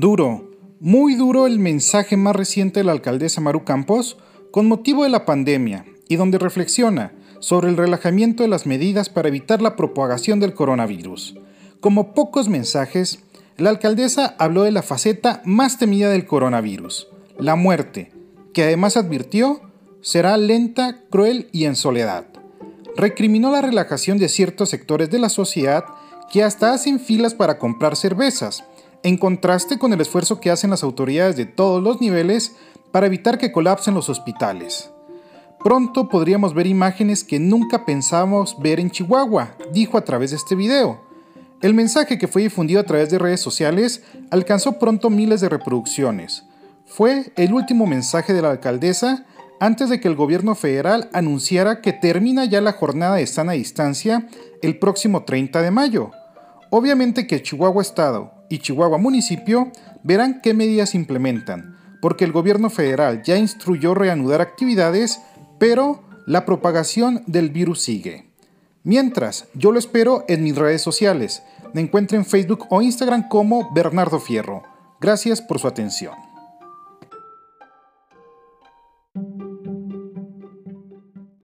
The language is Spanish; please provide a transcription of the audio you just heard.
Duro, muy duro el mensaje más reciente de la alcaldesa Maru Campos con motivo de la pandemia y donde reflexiona sobre el relajamiento de las medidas para evitar la propagación del coronavirus. Como pocos mensajes, la alcaldesa habló de la faceta más temida del coronavirus, la muerte, que además advirtió será lenta, cruel y en soledad. Recriminó la relajación de ciertos sectores de la sociedad que hasta hacen filas para comprar cervezas, en contraste con el esfuerzo que hacen las autoridades de todos los niveles para evitar que colapsen los hospitales. Pronto podríamos ver imágenes que nunca pensábamos ver en Chihuahua, dijo a través de este video. El mensaje que fue difundido a través de redes sociales alcanzó pronto miles de reproducciones. Fue el último mensaje de la alcaldesa antes de que el gobierno federal anunciara que termina ya la jornada de sana distancia el próximo 30 de mayo. Obviamente que Chihuahua Estado y Chihuahua Municipio verán qué medidas implementan, porque el gobierno federal ya instruyó reanudar actividades, pero la propagación del virus sigue. Mientras, yo lo espero en mis redes sociales. Me encuentro en Facebook o Instagram como Bernardo Fierro. Gracias por su atención.